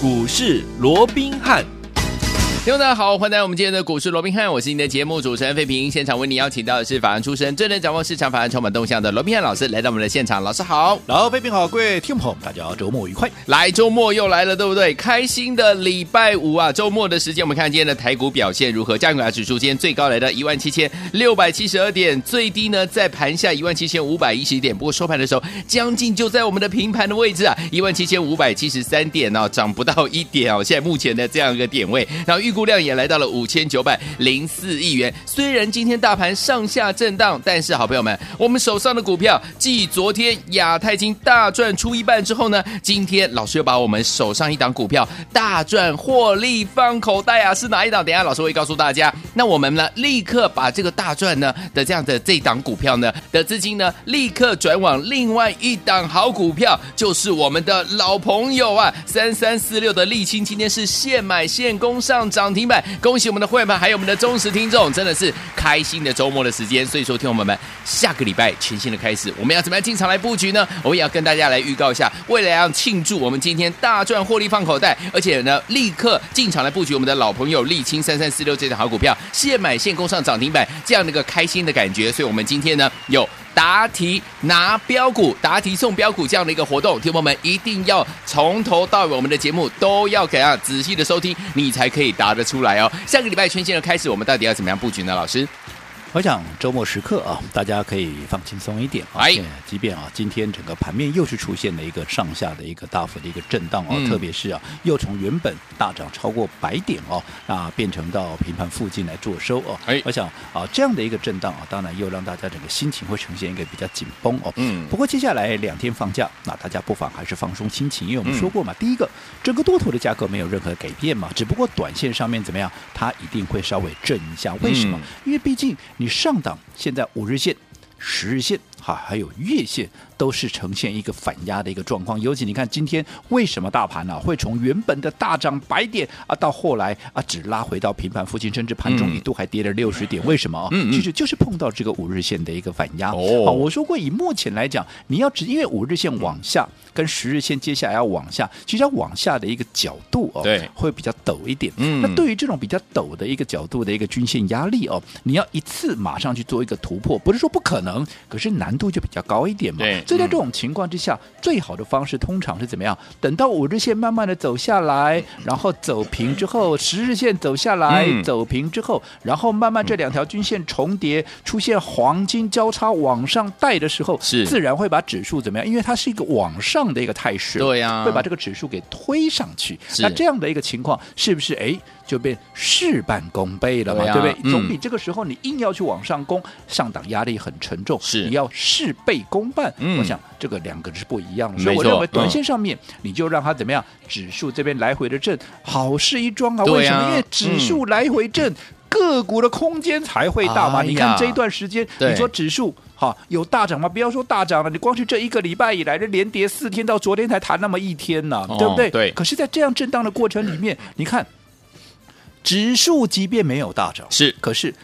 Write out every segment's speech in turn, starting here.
股市罗宾汉。听众大家好，欢迎来到我们今天的股市罗宾汉，我是您的节目主持人费平。现场为你邀请到的是法案出身、最能掌握市场法案充满动向的罗宾汉老师，来到我们的现场。老师好，老费平好，各位听众朋友，大家周末愉快。来，周末又来了，对不对？开心的礼拜五啊，周末的时间，我们看今天的台股表现如何？加权指数今天最高来到一万七千六百七十二点，最低呢在盘下一万七千五百一十点。不过收盘的时候，将近就在我们的平盘的位置啊，一万七千五百七十三点哦，涨不到一点哦。现在目前的这样一个点位，然后预数量也来到了五千九百零四亿元。虽然今天大盘上下震荡，但是好朋友们，我们手上的股票，继昨天亚太金大赚出一半之后呢，今天老师又把我们手上一档股票大赚获利放口袋啊，是哪一档？等下老师会告诉大家。那我们呢，立刻把这个大赚呢的这样的这档股票呢的资金呢，立刻转往另外一档好股票，就是我们的老朋友啊，三三四六的沥青，今天是现买现攻上涨涨停板。恭喜我们的会员们，还有我们的忠实听众，真的是开心的周末的时间。所以说，听众们，下个礼拜全新的开始，我们要怎么样进场来布局呢？我们也要跟大家来预告一下，为了要庆祝我们今天大赚获利放口袋，而且呢，立刻进场来布局我们的老朋友沥青三三四六这档好股票，现买现攻上涨停板，这样的一个开心的感觉。所以我们今天呢，有。答题拿标股，答题送标股这样的一个活动，听友们一定要从头到尾，我们的节目都要给啊仔细的收听，你才可以答得出来哦。下个礼拜全新的开始，我们到底要怎么样布局呢？老师？我想周末时刻啊，大家可以放轻松一点啊。哎，即便啊，今天整个盘面又是出现了一个上下的一个大幅的一个震荡啊，特别是啊，又从原本大涨超过百点哦，那变成到平盘附近来做收哦。哎，我想啊，这样的一个震荡啊，当然又让大家整个心情会呈现一个比较紧绷哦。嗯。不过接下来两天放假，那大家不妨还是放松心情，因为我们说过嘛，第一个，整个多头的架构没有任何改变嘛，只不过短线上面怎么样，它一定会稍微震一下。为什么？因为毕竟。你上档现在五日线、十日线，哈，还有月线。都是呈现一个反压的一个状况，尤其你看今天为什么大盘呢、啊、会从原本的大涨百点啊，到后来啊只拉回到平盘附近，甚至盘中一度还跌了六十点？嗯、为什么啊？嗯，其实就是碰到这个五日线的一个反压。哦，啊、我说过以目前来讲，你要只因为五日线往下跟十日线接下来要往下，其实要往下的一个角度哦，对，会比较陡一点。嗯，那对于这种比较陡的一个角度的一个均线压力哦，你要一次马上去做一个突破，不是说不可能，可是难度就比较高一点嘛。所以在这种情况之下，最好的方式通常是怎么样？等到五日线慢慢的走下来，然后走平之后，十日线走下来，嗯、走平之后，然后慢慢这两条均线重叠，出现黄金交叉往上带的时候，是自然会把指数怎么样？因为它是一个往上的一个态势，对呀、啊，会把这个指数给推上去。那这样的一个情况，是不是哎？就变事半功倍了嘛，对，不对？总比这个时候你硬要去往上攻，嗯、上档压力很沉重。是，你要事倍功半。嗯、我想这个两个是不一样的。所以我认为短线上面，你就让它怎么样？嗯、指数这边来回的震，好事一桩啊！为什么？啊、因为指数来回震，嗯、个股的空间才会大嘛。哎、你看这一段时间，你说指数哈有大涨吗？不要说大涨了，你光是这一个礼拜以来的连跌四天，到昨天才弹那么一天呢，哦、对不对？对。可是，在这样震荡的过程里面，嗯、你看。指数即便没有大涨，是，可是。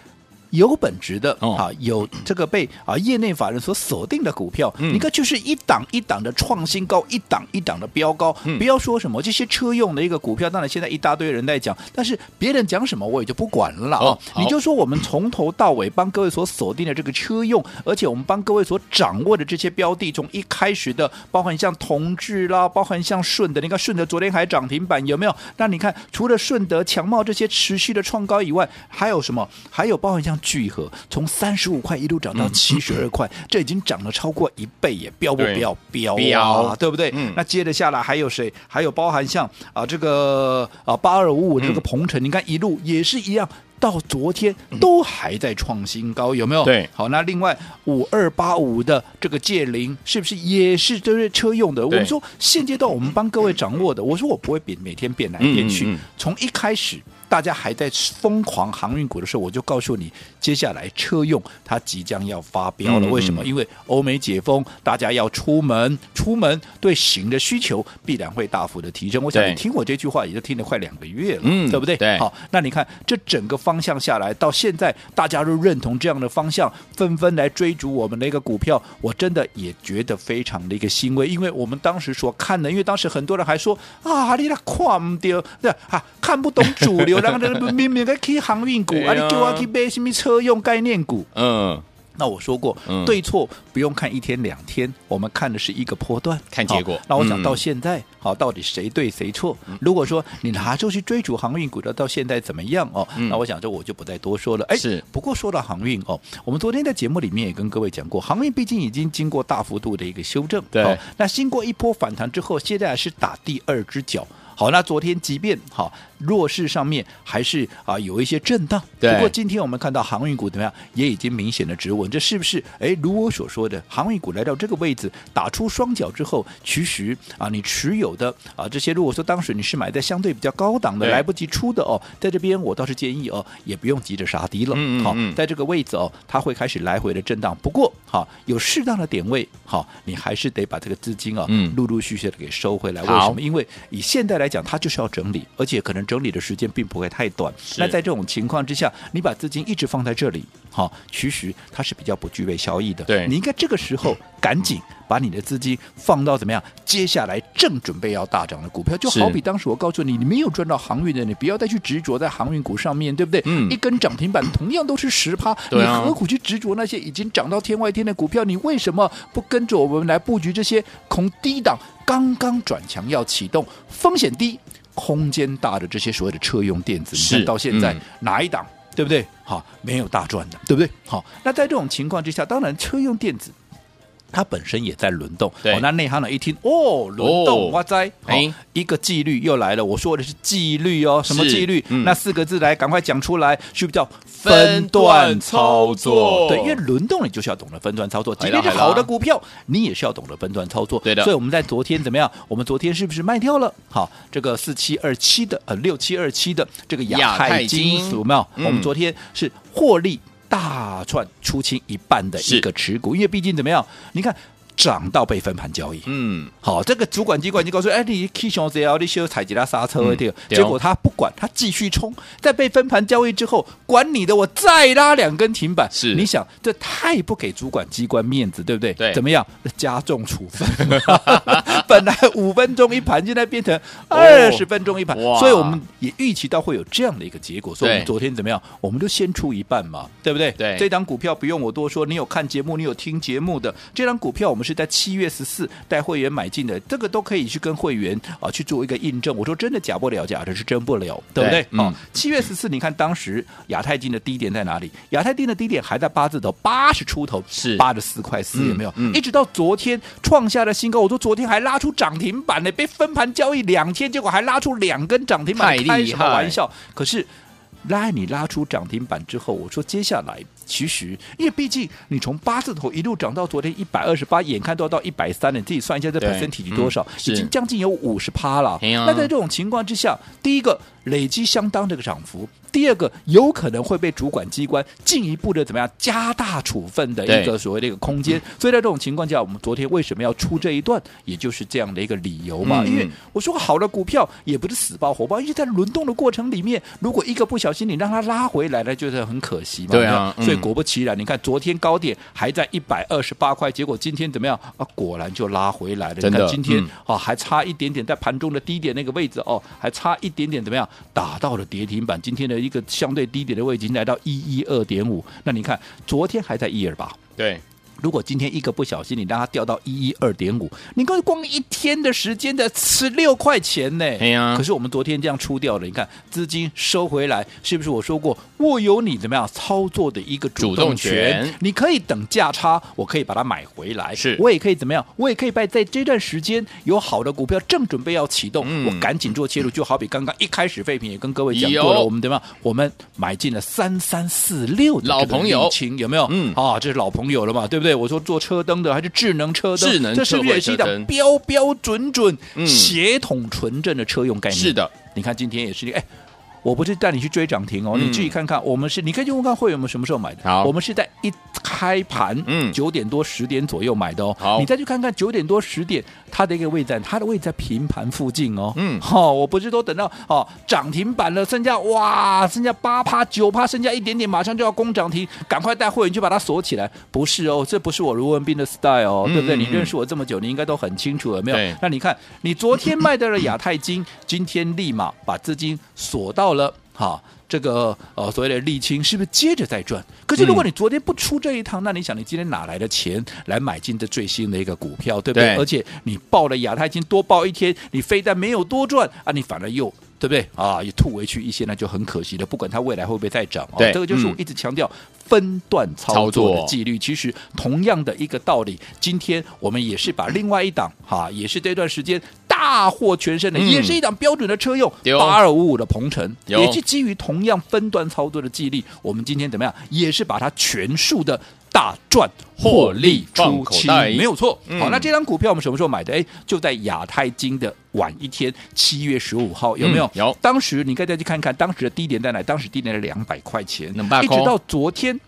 有本质的啊，有这个被啊业内法人所锁定的股票，你看就是一档一档的创新高，一档一档的飙高。不要说什么这些车用的一个股票，当然现在一大堆人在讲，但是别人讲什么我也就不管了啊。你就说我们从头到尾帮各位所锁定的这个车用，而且我们帮各位所掌握的这些标的，从一开始的，包含像同志啦，包含像顺德，你看顺德昨天还涨停板有没有？那你看除了顺德、强茂这些持续的创高以外，还有什么？还有包含像。聚合从三十五块一路涨到七十二块，嗯、这已经涨了超过一倍也！飙不飙？飙对啊，对不对？嗯、那接着下来还有谁？还有包含像啊这个啊八二五五这个鹏程，嗯、你看一路也是一样，到昨天都还在创新高，有没有？对。好，那另外五二八五的这个界零，是不是也是都是车用的？我们说现阶段我们帮各位掌握的，我说我不会变，每天变来变去，从一开始。大家还在疯狂航运股的时候，我就告诉你，接下来车用它即将要发飙了。为什么？因为欧美解封，大家要出门，出出门，对行的需求必然会大幅的提升。我想你听我这句话也就听了快两个月了，嗯，对不对？对。好，那你看这整个方向下来，到现在大家都认同这样的方向，纷纷来追逐我们的一个股票，我真的也觉得非常的一个欣慰，因为我们当时所看的，因为当时很多人还说啊，你那看不掉，对啊，看不懂主流，然后这个明明该去航运股，啊，你叫我去买什么车用概念股，嗯。那我说过，嗯、对错不用看一天两天，我们看的是一个波段，看结果。那我想到现在，好、嗯，到底谁对谁错？嗯、如果说你拿出去追逐航运股的，到现在怎么样哦？嗯、那我想这我就不再多说了。哎，是。不过说到航运哦，我们昨天在节目里面也跟各位讲过，航运毕竟已经经过大幅度的一个修正，对、哦。那经过一波反弹之后，现在还是打第二只脚。好，那昨天即便好弱势上面还是啊有一些震荡，对。不过今天我们看到航运股怎么样，也已经明显的止稳，这是不是？哎，如我所说的，航运股来到这个位置打出双脚之后，其实啊，你持有的啊这些，如果说当时你是买在相对比较高档的，来不及出的哦，在这边我倒是建议哦，也不用急着杀低了。嗯嗯。好，在这个位置哦，它会开始来回的震荡。不过好，有适当的点位，好，你还是得把这个资金啊，陆陆续续的给收回来。为什么？因为以现在。来讲，它就是要整理，而且可能整理的时间并不会太短。那在这种情况之下，你把资金一直放在这里，好，其实它是比较不具备效益的。对，你应该这个时候赶紧把你的资金放到怎么样？接下来正准备要大涨的股票，就好比当时我告诉你，你没有赚到航运的，你不要再去执着在航运股上面对不对？嗯，一根涨停板同样都是十趴，你何苦去执着那些已经涨到天外天的股票？你为什么不跟着我们来布局这些空低档？刚刚转强要启动，风险低、空间大的这些所谓的车用电子，是你看到现在、嗯、哪一档对不对？好，没有大赚的，对不对？好，那在这种情况之下，当然车用电子。它本身也在轮动，对哦、那内行人一听，哦，轮动，哇塞，哎，一个纪律又来了。我说的是纪律哦，什么纪律？嗯、那四个字来，赶快讲出来，是不是叫分段操作？对，因为轮动你就是要懂得分段操作。即便是好的股票，你也是要懂得分段操作。对的。所以我们在昨天怎么样？我们昨天是不是卖掉了？好，这个四七二七的呃六七二七的这个亚太金属有没有？嗯、我们昨天是获利。大串出清一半的一个持股，因为毕竟怎么样？你看。涨到被分盘交易，嗯，好，这个主管机关已经告诉，哎，你 K 熊 Z L 你需要踩几拉刹车的，结果他不管，他继续冲，在被分盘交易之后，管你的，我再拉两根停板，是，你想这太不给主管机关面子，对不对？对，怎么样？加重处分，本来五分钟一盘，现在变成二十分钟一盘，所以我们也预期到会有这样的一个结果，所以我们昨天怎么样？我们就先出一半嘛，对不对？对，这张股票不用我多说，你有看节目，你有听节目的，这张股票我们。是在七月十四带会员买进的，这个都可以去跟会员啊去做一个印证。我说真的假不了，假的是真不了，对不对？嗯、哦，七月十四，你看当时亚太金的低点在哪里？亚太金的低点还在八字头，八十出头，是八十四块四，有没有？嗯嗯、一直到昨天创下了新高。我说昨天还拉出涨停板呢，被分盘交易两天，结果还拉出两根涨停板，开什么玩笑？可是拉你拉出涨停板之后，我说接下来。其实，因为毕竟你从八字头一路涨到昨天一百二十八，眼看都要到一百三了，你自己算一下这百分比多少，嗯、已经将近有五十趴了。那在这种情况之下，第一个累积相当这个涨幅。第二个有可能会被主管机关进一步的怎么样加大处分的一个所谓的一个空间，所以在这种情况下，我们昨天为什么要出这一段，也就是这样的一个理由嘛。因为我说好的股票也不是死抱活抱，因为在轮动的过程里面，如果一个不小心你让它拉回来了，就是很可惜嘛。对啊，所以果不其然，你看昨天高点还在一百二十八块，结果今天怎么样啊？果然就拉回来了。你看今天啊，还差一点点在盘中的低点那个位置哦，还差一点点怎么样打到了跌停板。今天的。一个相对低点的位置已经来到一一二点五，那你看昨天还在一二八，对。如果今天一个不小心，你让它掉到一一二点五，你光光一天的时间的十六块钱呢？哎呀！可是我们昨天这样出掉了，你看资金收回来，是不是我说过握有你怎么样操作的一个主动权？你可以等价差，我可以把它买回来，是我也可以怎么样？我也可以在在这段时间有好的股票正准备要启动，嗯、我赶紧做切入，就好比刚刚一开始废品也跟各位讲过了，我们怎么样？我们买进了三三四六的老朋友，有没有？嗯，啊，这是老朋友了嘛，对不对？我说做车灯的还是智能车灯？智能车这是不是也是一档标标准准、协同纯正的车用概念？是的，你看今天也是，哎，我不是带你去追涨停哦，嗯、你自己看看，我们是你可以去问看会员们什么时候买的。好，我们是在一开盘，嗯，九点多十点左右买的哦。好，你再去看看九点多十点它的一个位置，它的位置在平盘附近哦。嗯，好、哦，我不是都等到哦涨停板了，剩下哇，剩下八趴九趴，剩下一点点，马上就要攻涨停，赶快带会员去把它锁起来。不是哦，这不是我卢文斌的 style 哦，嗯、对不对？你认识我这么久，你应该都很清楚了，没有？那你看，你昨天卖掉了亚太金，今天立马把资金锁到了哈。这个呃所谓的沥青是不是接着再赚？可是如果你昨天不出这一趟，嗯、那你想你今天哪来的钱来买进这最新的一个股票，对不对？对，而且你报了亚太金多报一天，你非但没有多赚啊，你反而又对不对啊？也吐回去一些，那就很可惜了。不管它未来会不会再涨，对，这个就是我一直强调分段操作的纪律。其实同样的一个道理，今天我们也是把另外一档哈，也是这段时间。大获全胜的，也是一档标准的车用八二五五的鹏程，也是基于同样分段操作的纪律。我们今天怎么样？也是把它全数的大赚获利出清，没有错。好，那这张股票我们什么时候买的？哎，就在亚太金的晚一天，七月十五号，有没有？有。当时你可以再去看看，当时的低点在哪？当时低点是两百块钱，一直到昨天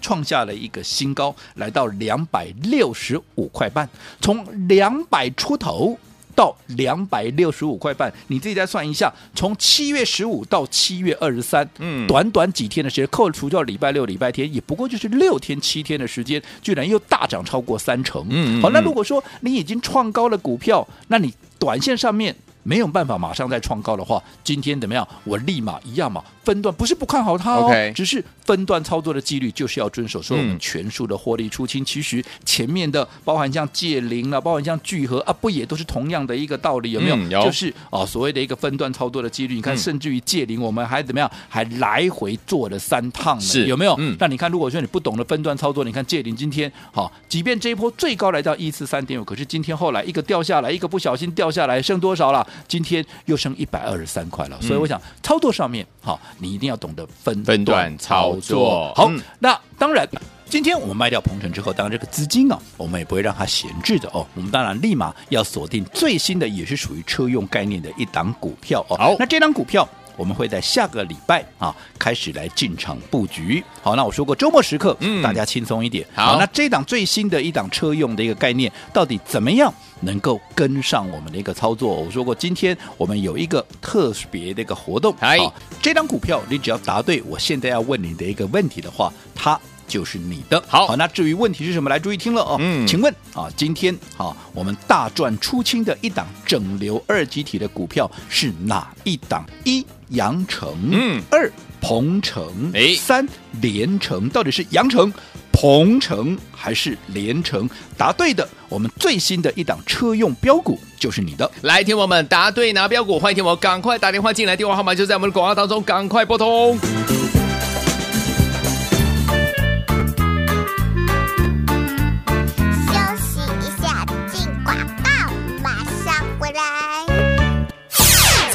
创下了一个新高，来到两百六十五块半，从两百出头。到两百六十五块半，你自己再算一下，从七月十五到七月二十三，嗯，短短几天的时间，扣除掉礼拜六、礼拜天，也不过就是六天、七天的时间，居然又大涨超过三成。嗯，好，那如果说你已经创高了股票，那你短线上面没有办法马上再创高的话，今天怎么样？我立马一样嘛。分段不是不看好它哦，Okay. 只是分段操作的纪律就是要遵守。所以我们全数的获利出清。嗯、其实前面的包含像借零了，包含像聚合啊，不也都是同样的一个道理？有没有？嗯、有就是啊、哦，所谓的一个分段操作的纪律。你看，甚至于借零，我们还怎么样？还来回做了三趟呢？是有没有？嗯、那你看，如果说你不懂得分段操作，你看借零今天好、哦，即便这一波最高来到一四三点五，可是今天后来一个掉下来，一个不小心掉下来，剩多少了？今天又升一百二十三块了。所以我想操作上面好。你一定要懂得分分段操作。好，嗯、那当然，今天我们卖掉鹏程之后，当然这个资金啊，我们也不会让它闲置的哦。我们当然立马要锁定最新的，也是属于车用概念的一档股票哦。好，那这档股票。我们会在下个礼拜啊开始来进场布局。好，那我说过周末时刻，嗯，大家轻松一点。好，好，那这档最新的一档车用的一个概念，到底怎么样能够跟上我们的一个操作？我说过，今天我们有一个特别的一个活动。哎，这档股票你只要答对我现在要问你的一个问题的话，它。就是你的。好，好，那至于问题是什么？来注意听了哦。嗯，请问啊，今天啊，我们大赚出清的一档整流二极体的股票是哪一档？一阳城，嗯，二鹏城，哎，三连城，到底是阳城、鹏城还是连城？答对的，我们最新的一档车用标股就是你的。来，听我们答对拿标股，欢迎听我赶快打电话进来，电话号码就在我们的广告当中，赶快拨通。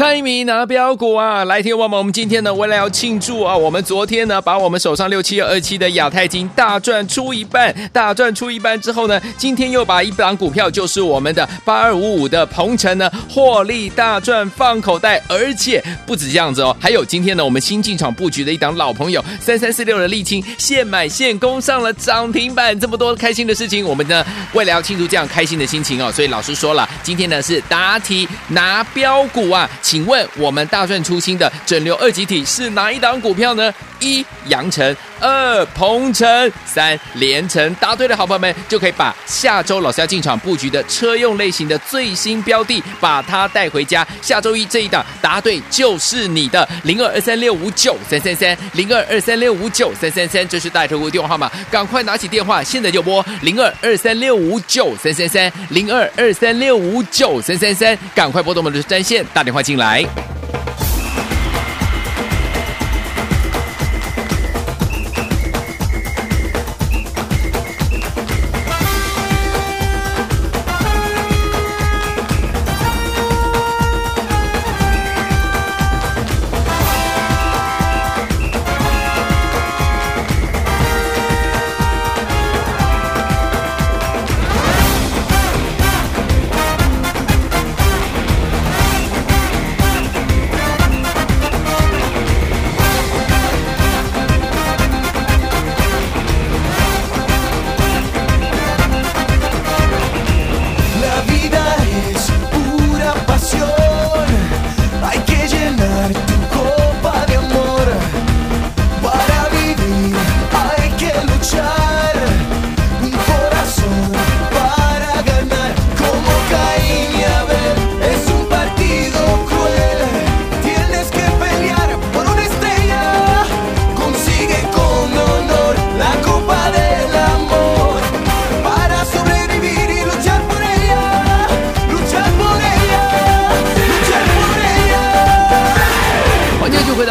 猜谜拿标股啊！来听我们，我们今天呢，为了要庆祝啊，我们昨天呢，把我们手上六七二七的亚太金大赚出一半，大赚出一半之后呢，今天又把一档股票，就是我们的八二五五的鹏程呢，获利大赚放口袋，而且不止这样子哦，还有今天呢，我们新进场布局的一档老朋友三三四六的沥青，现买现攻上了涨停板，这么多开心的事情，我们呢，为了要庆祝这样开心的心情哦，所以老师说了，今天呢是答题拿标股啊。请请问我们大赚出新的整流二极体是哪一档股票呢？一阳城，二鹏程，三连城。答对的好朋友们就可以把下周老师要进场布局的车用类型的最新标的，把它带回家。下周一这一档答对就是你的零二二三六五九三三三零二二三六五九三三三，这是带头的电话号码，赶快拿起电话，现在就拨零二二三六五九三三三零二二三六五九三三三，赶快拨动我们的专线打电话进来。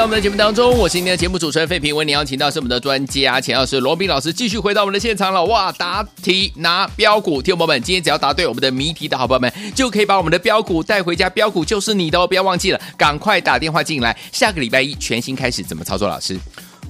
我们的节目当中，我是今天的节目主持人费平，为你邀请到是我们的专家钱老师罗宾老师，继续回到我们的现场了。哇，答题拿标股，听我们，今天只要答对我们的谜题的好朋友们，就可以把我们的标股带回家，标股就是你的哦，不要忘记了，赶快打电话进来。下个礼拜一全新开始，怎么操作？老师？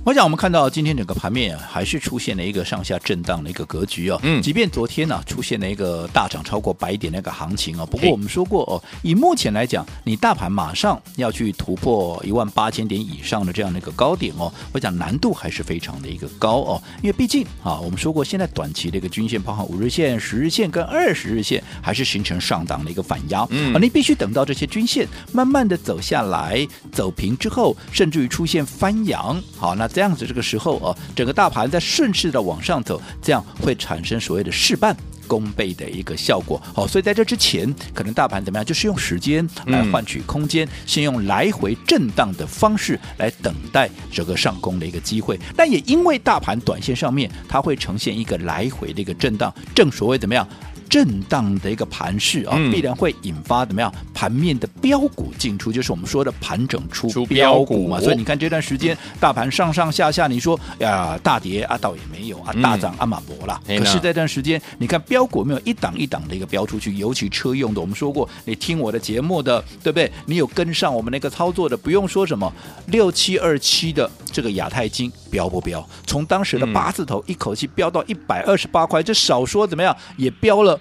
我想我们看到今天整个盘面啊，还是出现了一个上下震荡的一个格局哦。嗯，即便昨天呢、啊、出现了一个大涨超过百点那个行情哦，不过我们说过哦，以目前来讲，你大盘马上要去突破一万八千点以上的这样的一个高点哦，我讲难度还是非常的一个高哦，因为毕竟啊，我们说过现在短期的一个均线，包含五日线、十日线跟二十日线，还是形成上档的一个反压。嗯，啊，你必须等到这些均线慢慢的走下来、走平之后，甚至于出现翻阳，好，那这样子这个时候。哦，整个大盘在顺势的往上走，这样会产生所谓的事半功倍的一个效果。好，所以在这之前，可能大盘怎么样，就是用时间来换取空间，先用来回震荡的方式来等待这个上攻的一个机会。但也因为大盘短线上面，它会呈现一个来回的一个震荡，正所谓怎么样？震荡的一个盘势啊，必然会引发怎么样盘面的标股进出，就是我们说的盘整出标股嘛。所以你看这段时间大盘上上下下，你说呀大跌啊倒也没有啊，大涨阿玛博了。可是这段时间，你看标股没有一档一档的一个标出去，尤其车用的，我们说过，你听我的节目的对不对？你有跟上我们那个操作的，不用说什么六七二七的这个亚太金标不标？从当时的八字头一口气飙到一百二十八块，这少说怎么样也飙了。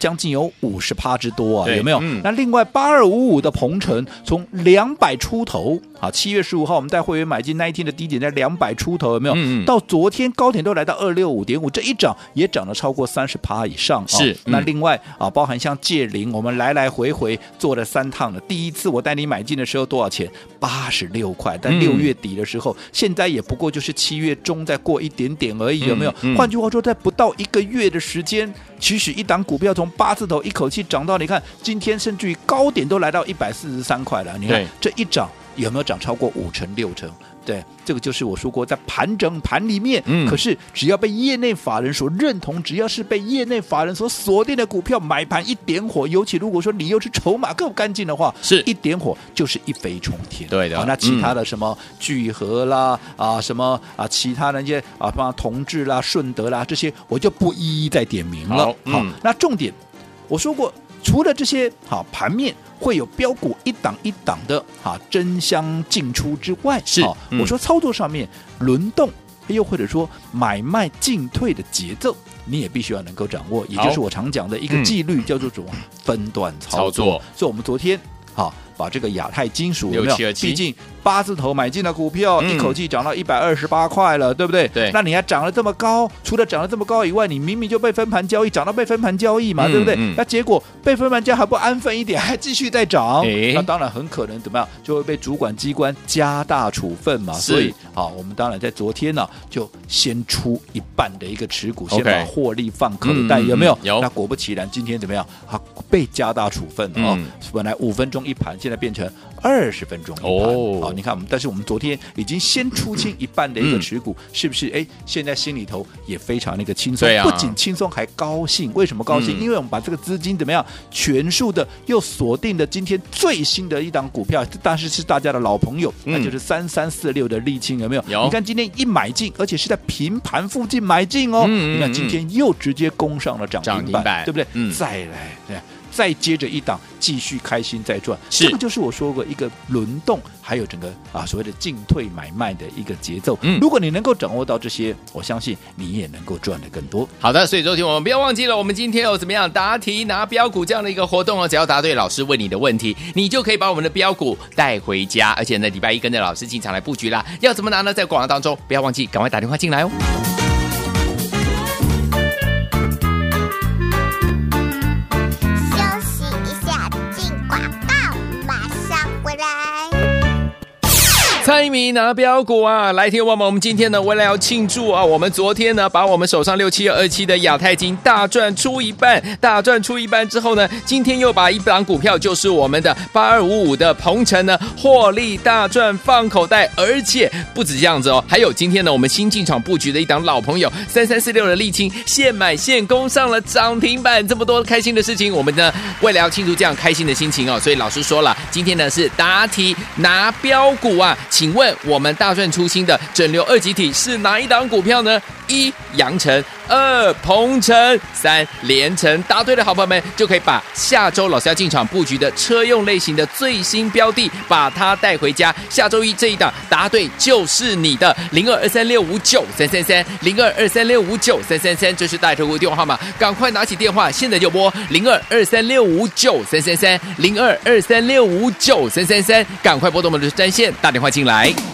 将近有五十趴之多啊，有没有？嗯、那另外八二五五的鹏程从两百出头啊，七月十五号我们带会员买进那一天的低点在两百出头，有没有？嗯、到昨天高点都来到二六五点五，这一涨也涨了超过三十趴以上。是，嗯、那另外啊，包含像借零，我们来来回回做了三趟了。第一次我带你买进的时候多少钱？八十六块。但六月底的时候，嗯、现在也不过就是七月中再过一点点而已，有没有？换句话说，在不到一个月的时间。其实一档股票从八字头一口气涨到，你看今天甚至于高点都来到一百四十三块了。你看这一涨有没有涨超过五成六成？对，这个就是我说过，在盘整盘里面，嗯，可是只要被业内法人所认同，只要是被业内法人所锁定的股票，买盘一点火，尤其如果说你又是筹码够干净的话，是一点火就是一飞冲天。对的，好，那其他的什么聚合啦，嗯、啊，什么啊，其他的那些啊，像同志啦、顺德啦这些，我就不一一再点名了。好，嗯、好，那重点我说过，除了这些好盘面。会有标股一档一档的哈争相进出之外，是、嗯、我说操作上面轮动，又或者说买卖进退的节奏，你也必须要能够掌握，也就是我常讲的一个纪律，叫做什么分段操作。操作所以，我们昨天好把这个亚太金属有没有？毕竟。八字头买进的股票，嗯、一口气涨到一百二十八块了，对不对？对。那你还涨了这么高，除了涨了这么高以外，你明明就被分盘交易，涨到被分盘交易嘛，嗯、对不对？嗯、那结果被分盘交易还不安分一点，还继续在涨，诶那当然很可能怎么样，就会被主管机关加大处分嘛。是所以，好，我们当然在昨天呢，就先出一半的一个持股，先把获利放口袋，有没有？有。那果不其然，今天怎么样？啊，被加大处分啊！嗯、本来五分钟一盘，现在变成二十分钟一盘。哦。你看我们，但是我们昨天已经先出清一半的一个持股，嗯、是不是？哎，现在心里头也非常那个轻松，啊、不仅轻松还高兴。为什么高兴？嗯、因为我们把这个资金怎么样，全数的又锁定了今天最新的一档股票，但是是大家的老朋友，嗯、那就是三三四六的沥青，有没有？有。你看今天一买进，而且是在平盘附近买进哦。嗯、你看今天又直接攻上了涨停板，对不对？嗯。再来，对。再接着一档，继续开心再赚，是这个就是我说过一个轮动，还有整个啊所谓的进退买卖的一个节奏。嗯，如果你能够掌握到这些，我相信你也能够赚得更多。好的，所以昨天我们不要忘记了，我们今天有怎么样答题拿标股这样的一个活动哦，只要答对老师问你的问题，你就可以把我们的标股带回家，而且呢，礼拜一跟着老师进场来布局啦。要怎么拿呢？在广告当中不要忘记，赶快打电话进来哦。猜谜拿标股啊！来听我们，我们今天呢，为了要庆祝啊，我们昨天呢，把我们手上六七二七的亚太金大赚出一半，大赚出一半之后呢，今天又把一档股票，就是我们的八二五五的鹏程呢，获利大赚放口袋，而且不止这样子哦，还有今天呢，我们新进场布局的一档老朋友三三四六的沥青，现买现攻上了涨停板，这么多开心的事情，我们呢，为了要庆祝这样开心的心情哦，所以老师说了，今天呢是答题拿标股啊。请问我们大赚出新的整流二极体是哪一档股票呢？一阳城，二鹏程，三联城。答对的好朋友们就可以把下周老师要进场布局的车用类型的最新标的，把它带回家。下周一这一档答对就是你的零二二三六五九三三三零二二三六五九三三三，这是带头户电话号码，赶快拿起电话，现在就拨零二二三六五九三三三零二二三六五九三三三，赶快拨动我们的专线打电话进进来。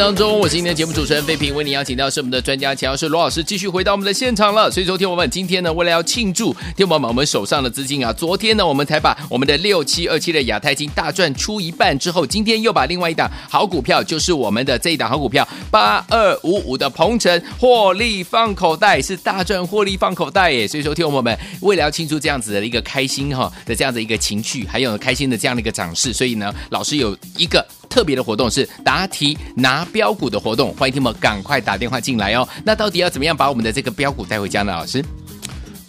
当中，我是今天的节目主持人费平，为您邀请到是我们的专家强势罗老师，继续回到我们的现场了。所以说，听我们今天呢，为了要庆祝听我们我们手上的资金啊，昨天呢，我们才把 我们的六七二七的亚太金大赚出一半之后，今天又把另外一档好股票，就是我们的这一档好股票八二五五的鹏程获利放口袋，是大赚获利放口袋耶。所以说，听我们为了要庆祝这样子的一个开心哈的这样的一个情绪，还有开心的这样的一个涨势，所以呢，老师有一个。特别的活动是答题拿标股的活动，欢迎听友们赶快打电话进来哦。那到底要怎么样把我们的这个标股带回家呢？老师？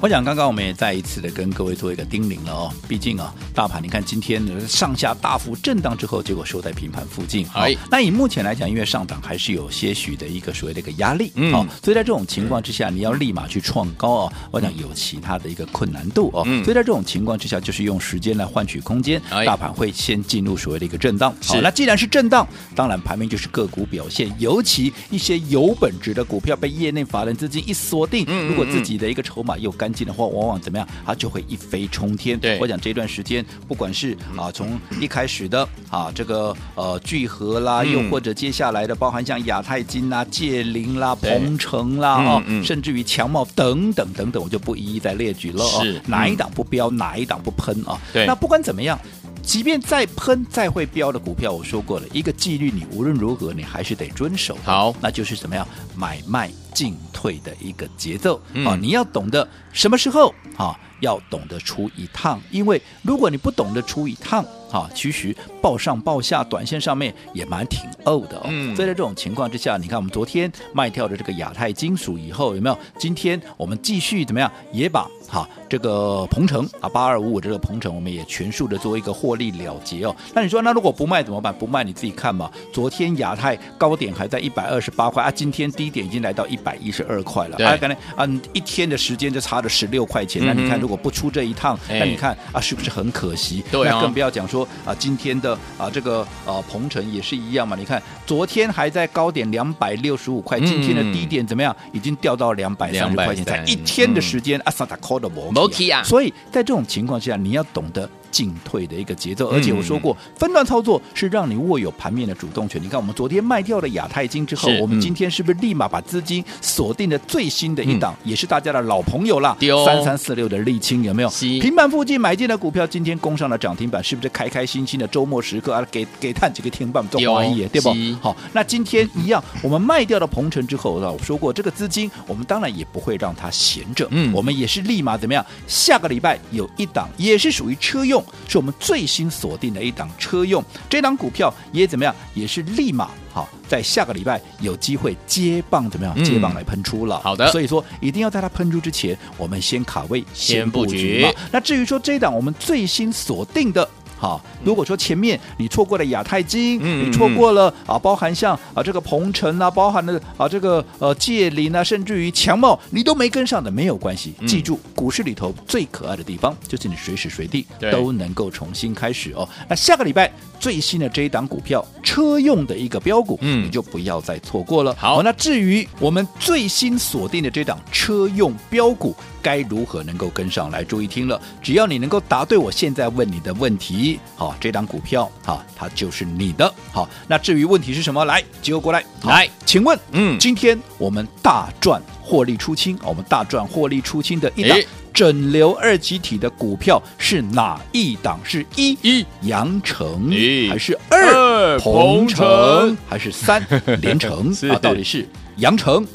我想刚刚我们也再一次的跟各位做一个叮咛了哦，毕竟啊，大盘你看今天上下大幅震荡之后，结果收在平盘附近。好，那以目前来讲，因为上档还是有些许的一个所谓的一个压力，嗯，好，所以在这种情况之下，你要立马去创高哦，我想有其他的一个困难度哦，嗯，所以在这种情况之下，就是用时间来换取空间，大盘会先进入所谓的一个震荡。好，那既然是震荡，当然盘面就是个股表现，尤其一些有本质的股票被业内法人资金一锁定，如果自己的一个筹码又干净的话，往往怎么样，它就会一飞冲天。对，我讲这段时间，不管是啊从一开始的啊这个呃聚合啦，嗯、又或者接下来的，包含像亚太金啦、界灵啦、鹏程啦啊，嗯嗯、甚至于强茂等等等等，我就不一一再列举了。是、哦、哪一档不标，哪一档不喷啊？对，那不管怎么样。即便再喷再会飙的股票，我说过了一个纪律，你无论如何你还是得遵守。好，那就是怎么样买卖进退的一个节奏啊、嗯哦！你要懂得什么时候啊、哦，要懂得出一趟，因为如果你不懂得出一趟。好，其实报上报下，短线上面也蛮挺欧的哦。嗯，所以在这种情况之下，你看我们昨天卖掉的这个亚太金属以后，有没有？今天我们继续怎么样？也把哈这个鹏程啊八二五五这个鹏程，我们也全数的做一个获利了结哦。那你说，那如果不卖怎么办？不卖你自己看嘛。昨天亚太高点还在一百二十八块啊，今天低点已经来到一百一十二块了。啊，刚才啊一天的时间就差了十六块钱。嗯、那你看，如果不出这一趟，嗯、那你看啊，是不是很可惜？对、啊、那更不要讲说。说啊，今天的啊这个啊鹏程也是一样嘛，你看昨天还在高点两百六十五块，嗯、今天的低点怎么样？已经掉到两百三十块钱，才一天的时间，阿萨达科的摩啊，所以在这种情况下，你要懂得。进退的一个节奏，而且我说过，分段操作是让你握有盘面的主动权。你看，我们昨天卖掉了亚太金之后，我们今天是不是立马把资金锁定的最新的一档，也是大家的老朋友了，三三四六的沥青有没有？平板附近买进的股票，今天攻上了涨停板，是不是开开心心的周末时刻啊？给给探几个天棒，做玩意对不？好，那今天一样，我们卖掉了鹏程之后，我说过，这个资金我们当然也不会让它闲着，嗯，我们也是立马怎么样？下个礼拜有一档也是属于车用。是我们最新锁定的一档车用，这档股票也怎么样？也是立马好，在下个礼拜有机会接棒怎么样？接棒来喷出了。好的，所以说一定要在它喷出之前，我们先卡位，先布局。那至于说这档我们最新锁定的。好，如果说前面你错过了亚太金，嗯、你错过了啊，包含像啊这个鹏程啊，包含了啊这个呃界林啊，甚至于强茂，你都没跟上的没有关系。嗯、记住，股市里头最可爱的地方就是你随时随地都能够重新开始哦。那下个礼拜最新的这一档股票，车用的一个标股，嗯，你就不要再错过了。好，那至于我们最新锁定的这档车用标股。该如何能够跟上来？注意听了，只要你能够答对我现在问你的问题，好，这档股票好，它就是你的。好，那至于问题是什么？来，接过来，来，请问，嗯，今天我们大赚获利出清，我们大赚获利出清的一档整流二极体的股票是哪一档？是一一阳城，还是二鹏城，还是三 连城？啊，到底是阳成？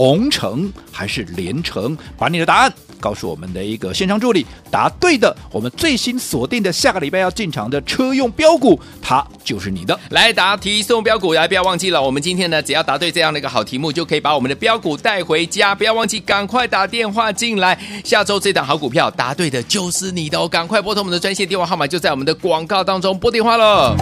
鹏程还是联成？把你的答案告诉我们的一个现场助理，答对的，我们最新锁定的下个礼拜要进场的车用标股，它就是你的。来答题送标股，来不要忘记了，我们今天呢，只要答对这样的一个好题目，就可以把我们的标股带回家。不要忘记，赶快打电话进来。下周这档好股票答对的就是你的哦，赶快拨通我们的专线电话号码，就在我们的广告当中拨电话了。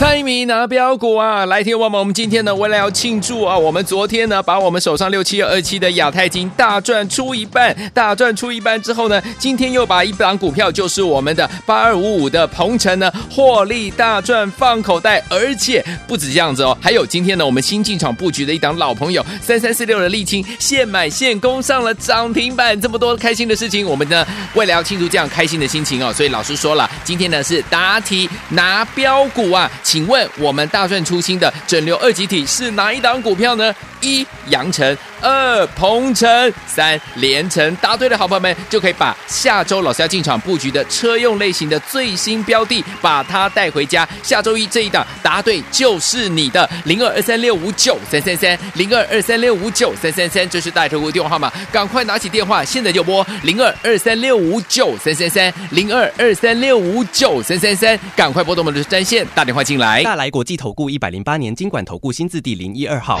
猜谜拿标股啊！来听我们，我们今天呢，为了要庆祝啊，我们昨天呢，把我们手上六七二七的亚太金大赚出一半，大赚出一半之后呢，今天又把一档股票，就是我们的八二五五的鹏程呢，获利大赚放口袋，而且不止这样子哦，还有今天呢，我们新进场布局的一档老朋友三三四六的沥青，现买现攻上了涨停板，这么多开心的事情，我们呢，为了要庆祝这样开心的心情哦，所以老师说了，今天呢是答题拿标股啊。请问我们大赚出新的整流二极体是哪一档股票呢？一阳城，二鹏城，三连城。答对的好朋友们就可以把下周老师要进场布局的车用类型的最新标的，把它带回家。下周一这一档答对就是你的零二二三六五九三三三零二二三六五九三三三，这是带客户电话号码，赶快拿起电话，现在就拨零二二三六五九三三三零二二三六五九三三三，赶快拨动我们的专线打电话进来。大来国际投顾一百零八年金管投顾新字第零一二号。